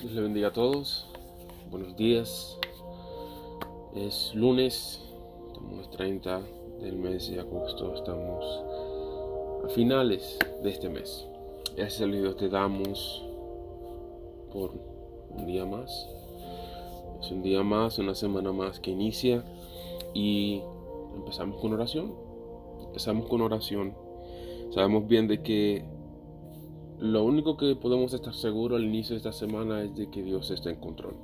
Dios le bendiga a todos. Buenos días. Es lunes, estamos 30 del mes de agosto, estamos a finales de este mes. Ese video te damos por un día más. Es un día más, una semana más que inicia y empezamos con oración. Empezamos con oración. Sabemos bien de que lo único que podemos estar seguros al inicio de esta semana es de que Dios está en control.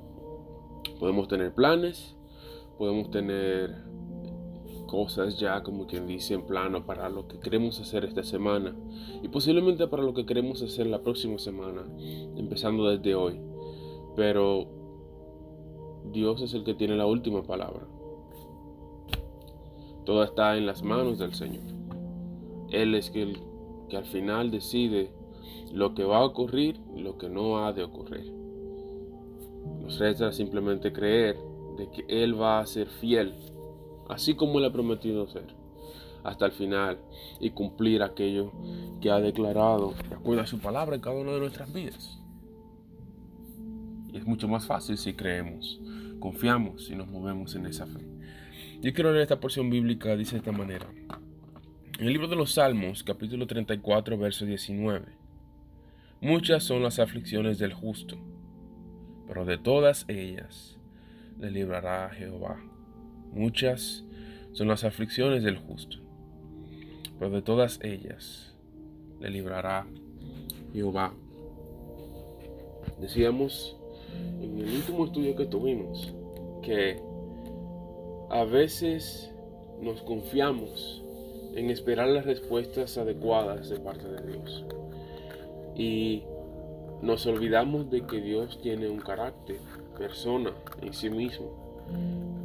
Podemos tener planes, podemos tener cosas ya como quien dice en plano para lo que queremos hacer esta semana y posiblemente para lo que queremos hacer la próxima semana, empezando desde hoy. Pero Dios es el que tiene la última palabra. Todo está en las manos del Señor. Él es el que al final decide lo que va a ocurrir lo que no ha de ocurrir. Nos resta simplemente creer de que Él va a ser fiel, así como Él ha prometido ser, hasta el final y cumplir aquello que ha declarado de acuerdo a su palabra en cada una de nuestras vidas. Y es mucho más fácil si creemos, confiamos y nos movemos en esa fe. Yo quiero leer esta porción bíblica, dice de esta manera. En el libro de los Salmos, capítulo 34, verso 19. Muchas son las aflicciones del justo, pero de todas ellas le librará Jehová. Muchas son las aflicciones del justo, pero de todas ellas le librará Jehová. Decíamos en el último estudio que tuvimos que a veces nos confiamos en esperar las respuestas adecuadas de parte de Dios. Y nos olvidamos de que Dios tiene un carácter, persona en sí mismo.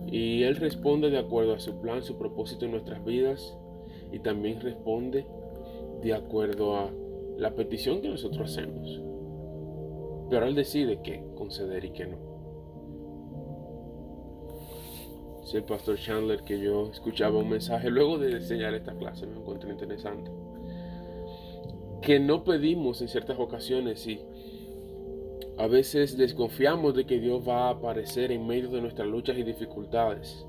Y Él responde de acuerdo a su plan, su propósito en nuestras vidas. Y también responde de acuerdo a la petición que nosotros hacemos. Pero Él decide qué conceder y qué no. Si el pastor Chandler que yo escuchaba un mensaje luego de enseñar esta clase, me encontré interesante que no pedimos en ciertas ocasiones y a veces desconfiamos de que Dios va a aparecer en medio de nuestras luchas y dificultades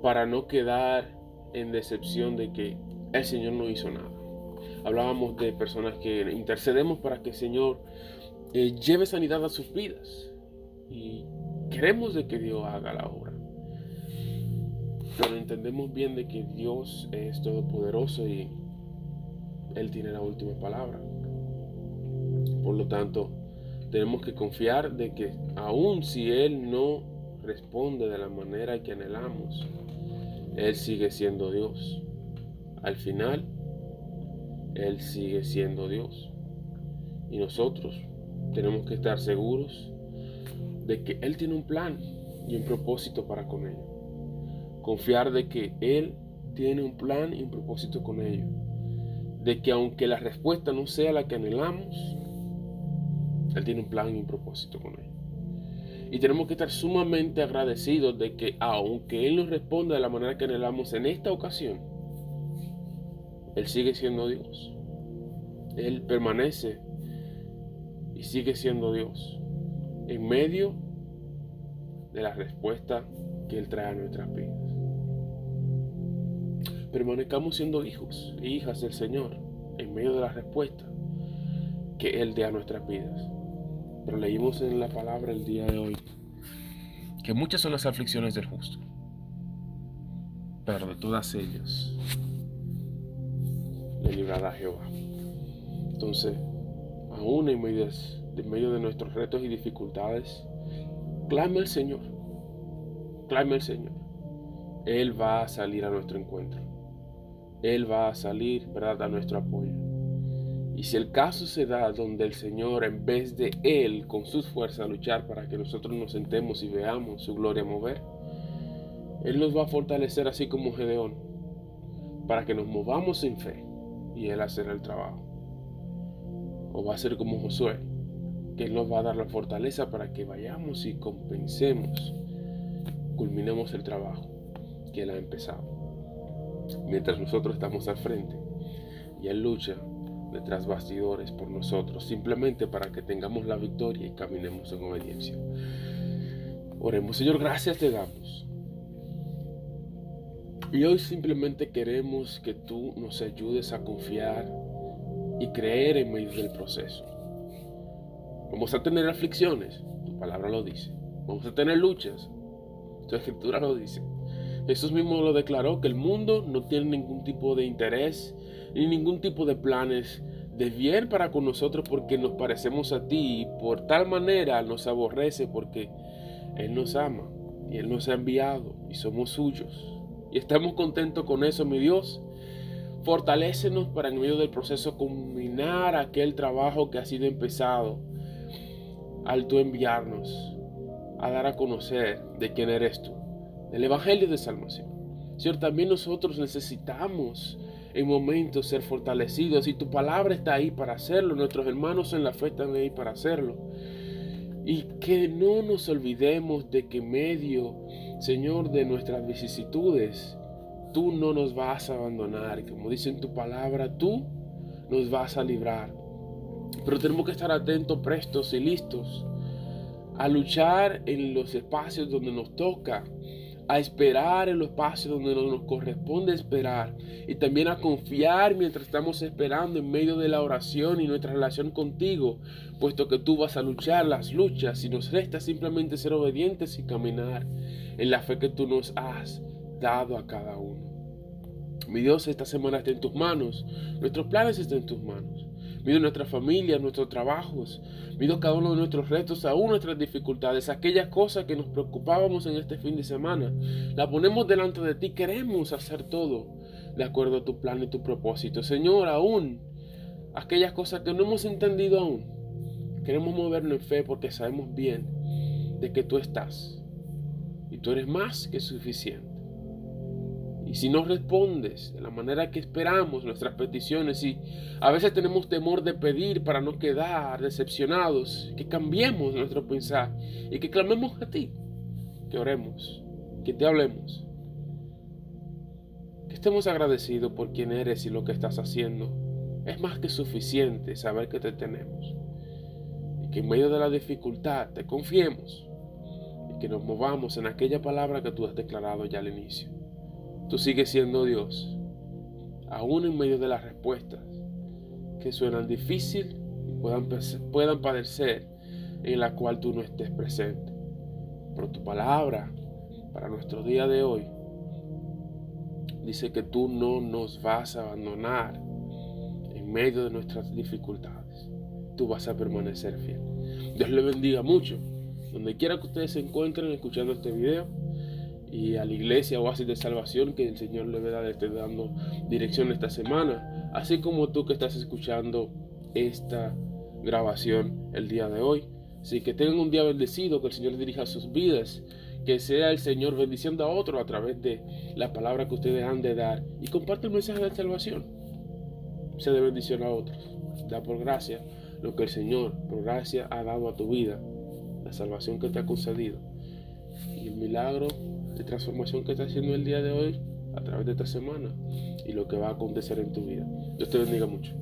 para no quedar en decepción de que el Señor no hizo nada. Hablábamos de personas que intercedemos para que el Señor eh, lleve sanidad a sus vidas y queremos de que Dios haga la obra. Pero entendemos bien de que Dios es todopoderoso y él tiene la última palabra. Por lo tanto, tenemos que confiar de que aun si Él no responde de la manera que anhelamos, Él sigue siendo Dios. Al final, Él sigue siendo Dios. Y nosotros tenemos que estar seguros de que Él tiene un plan y un propósito para con ello. Confiar de que Él tiene un plan y un propósito con ello de que aunque la respuesta no sea la que anhelamos, Él tiene un plan y un propósito con él. Y tenemos que estar sumamente agradecidos de que aunque Él nos responda de la manera que anhelamos en esta ocasión, Él sigue siendo Dios. Él permanece y sigue siendo Dios en medio de la respuesta que Él trae a nuestras vidas permanezcamos siendo hijos e hijas del Señor en medio de la respuesta que Él dé a nuestras vidas. Pero leímos en la palabra el día de hoy que muchas son las aflicciones del justo, pero de todas ellas le librará Jehová. Entonces, aún en medio, en medio de nuestros retos y dificultades, clame al Señor, clame al Señor. Él va a salir a nuestro encuentro. Él va a salir, ¿verdad?, a nuestro apoyo. Y si el caso se da donde el Señor, en vez de Él, con sus fuerzas, luchar para que nosotros nos sentemos y veamos su gloria mover, Él nos va a fortalecer así como Gedeón, para que nos movamos en fe y Él hacerá el trabajo. O va a ser como Josué, que Él nos va a dar la fortaleza para que vayamos y compensemos, culminemos el trabajo que Él ha empezado mientras nosotros estamos al frente y Él lucha detrás bastidores por nosotros, simplemente para que tengamos la victoria y caminemos en obediencia. Oremos, Señor, gracias te damos. Y hoy simplemente queremos que tú nos ayudes a confiar y creer en medio del proceso. Vamos a tener aflicciones, tu palabra lo dice. Vamos a tener luchas, tu escritura lo dice. Jesús mismo lo declaró que el mundo no tiene ningún tipo de interés ni ningún tipo de planes de bien para con nosotros porque nos parecemos a ti y por tal manera nos aborrece porque Él nos ama y Él nos ha enviado y somos suyos. Y estamos contentos con eso, mi Dios. Fortalécenos para en medio del proceso culminar aquel trabajo que ha sido empezado al tú enviarnos a dar a conocer de quién eres tú, el Evangelio de Salvación. Señor, también nosotros necesitamos en momentos ser fortalecidos y tu palabra está ahí para hacerlo, nuestros hermanos en la fe están ahí para hacerlo. Y que no nos olvidemos de que en medio, Señor, de nuestras vicisitudes, tú no nos vas a abandonar. Como dice en tu palabra, tú nos vas a librar. Pero tenemos que estar atentos, prestos y listos a luchar en los espacios donde nos toca a esperar en los espacios donde nos corresponde esperar y también a confiar mientras estamos esperando en medio de la oración y nuestra relación contigo, puesto que tú vas a luchar las luchas y nos resta simplemente ser obedientes y caminar en la fe que tú nos has dado a cada uno. Mi Dios, esta semana está en tus manos, nuestros planes están en tus manos. Mido nuestra familia, nuestros trabajos, mido cada uno de nuestros retos, aún nuestras dificultades, aquellas cosas que nos preocupábamos en este fin de semana. La ponemos delante de ti, queremos hacer todo de acuerdo a tu plan y tu propósito. Señor, aún aquellas cosas que no hemos entendido aún, queremos movernos en fe porque sabemos bien de que tú estás y tú eres más que suficiente. Y si no respondes de la manera que esperamos nuestras peticiones y a veces tenemos temor de pedir para no quedar decepcionados, que cambiemos nuestro pensar y que clamemos a ti, que oremos, que te hablemos, que estemos agradecidos por quien eres y lo que estás haciendo. Es más que suficiente saber que te tenemos y que en medio de la dificultad te confiemos y que nos movamos en aquella palabra que tú has declarado ya al inicio. Tú sigues siendo Dios, aún en medio de las respuestas que suenan difícil y puedan, puedan padecer en la cual tú no estés presente. Pero tu palabra para nuestro día de hoy dice que tú no nos vas a abandonar en medio de nuestras dificultades. Tú vas a permanecer fiel. Dios le bendiga mucho. Donde quiera que ustedes se encuentren escuchando este video y a la iglesia Oasis de Salvación que el Señor le va esté dando dirección esta semana, así como tú que estás escuchando esta grabación el día de hoy. Así que tengan un día bendecido, que el Señor dirija sus vidas, que sea el Señor bendiciendo a otro a través de la palabra que ustedes han de dar y comparte el mensaje de salvación. Sea de bendición a otros. Da por gracia lo que el Señor por gracia ha dado a tu vida, la salvación que te ha concedido y el milagro de transformación que está haciendo el día de hoy a través de esta semana y lo que va a acontecer en tu vida. Dios te bendiga mucho.